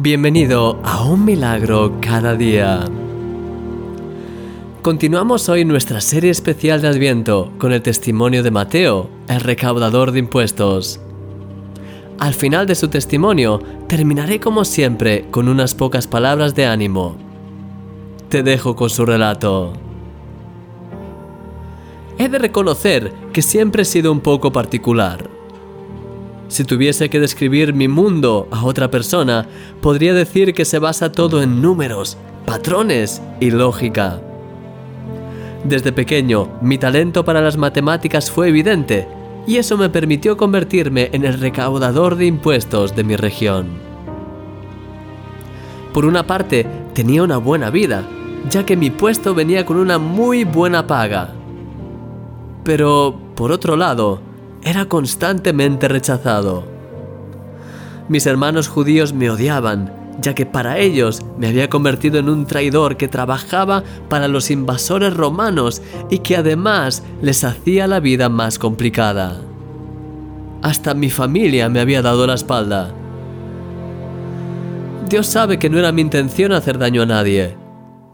Bienvenido a Un Milagro cada día. Continuamos hoy nuestra serie especial de Adviento con el testimonio de Mateo, el recaudador de impuestos. Al final de su testimonio, terminaré como siempre con unas pocas palabras de ánimo. Te dejo con su relato. He de reconocer que siempre he sido un poco particular. Si tuviese que describir mi mundo a otra persona, podría decir que se basa todo en números, patrones y lógica. Desde pequeño, mi talento para las matemáticas fue evidente, y eso me permitió convertirme en el recaudador de impuestos de mi región. Por una parte, tenía una buena vida, ya que mi puesto venía con una muy buena paga. Pero, por otro lado, era constantemente rechazado. Mis hermanos judíos me odiaban, ya que para ellos me había convertido en un traidor que trabajaba para los invasores romanos y que además les hacía la vida más complicada. Hasta mi familia me había dado la espalda. Dios sabe que no era mi intención hacer daño a nadie.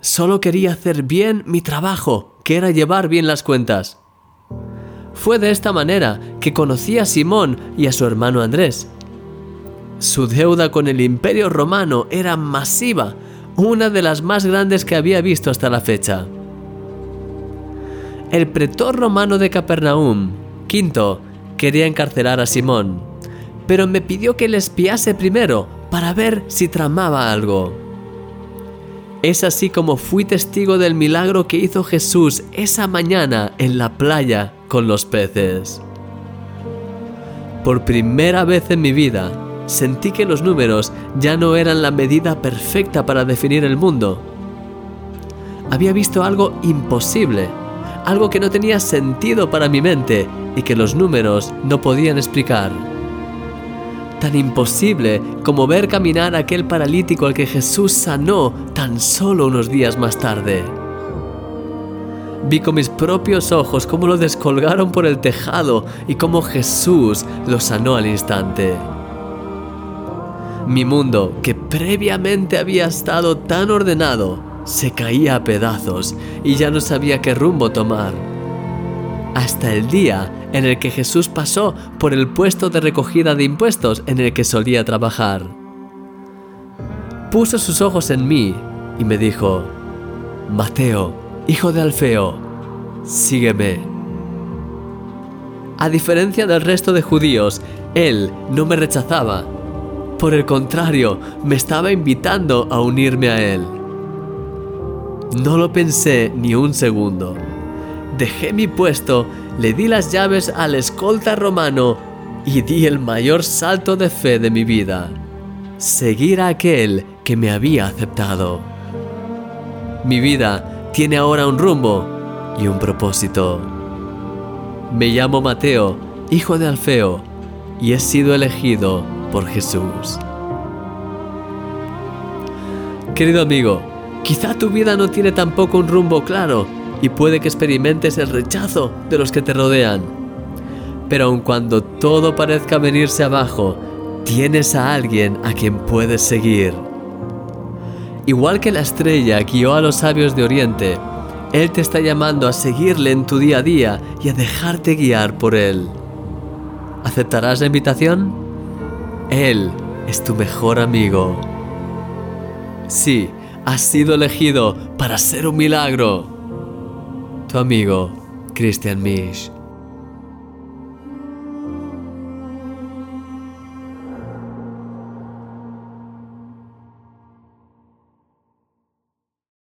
Solo quería hacer bien mi trabajo, que era llevar bien las cuentas. Fue de esta manera que conocí a Simón y a su hermano Andrés. Su deuda con el imperio romano era masiva, una de las más grandes que había visto hasta la fecha. El pretor romano de Capernaum, Quinto, quería encarcelar a Simón, pero me pidió que le espiase primero para ver si tramaba algo. Es así como fui testigo del milagro que hizo Jesús esa mañana en la playa con los peces. Por primera vez en mi vida, sentí que los números ya no eran la medida perfecta para definir el mundo. Había visto algo imposible, algo que no tenía sentido para mi mente y que los números no podían explicar. Tan imposible como ver caminar aquel paralítico al que Jesús sanó tan solo unos días más tarde. Vi con mis propios ojos cómo lo descolgaron por el tejado y cómo Jesús lo sanó al instante. Mi mundo, que previamente había estado tan ordenado, se caía a pedazos y ya no sabía qué rumbo tomar. Hasta el día en el que Jesús pasó por el puesto de recogida de impuestos en el que solía trabajar. Puso sus ojos en mí y me dijo, Mateo, Hijo de Alfeo, sígueme. A diferencia del resto de judíos, él no me rechazaba. Por el contrario, me estaba invitando a unirme a él. No lo pensé ni un segundo. Dejé mi puesto, le di las llaves al escolta romano y di el mayor salto de fe de mi vida. Seguir a aquel que me había aceptado. Mi vida tiene ahora un rumbo y un propósito. Me llamo Mateo, hijo de Alfeo, y he sido elegido por Jesús. Querido amigo, quizá tu vida no tiene tampoco un rumbo claro y puede que experimentes el rechazo de los que te rodean. Pero aun cuando todo parezca venirse abajo, tienes a alguien a quien puedes seguir. Igual que la estrella guió a los sabios de Oriente, Él te está llamando a seguirle en tu día a día y a dejarte guiar por Él. ¿Aceptarás la invitación? Él es tu mejor amigo. Sí, has sido elegido para ser un milagro. Tu amigo, Christian Misch.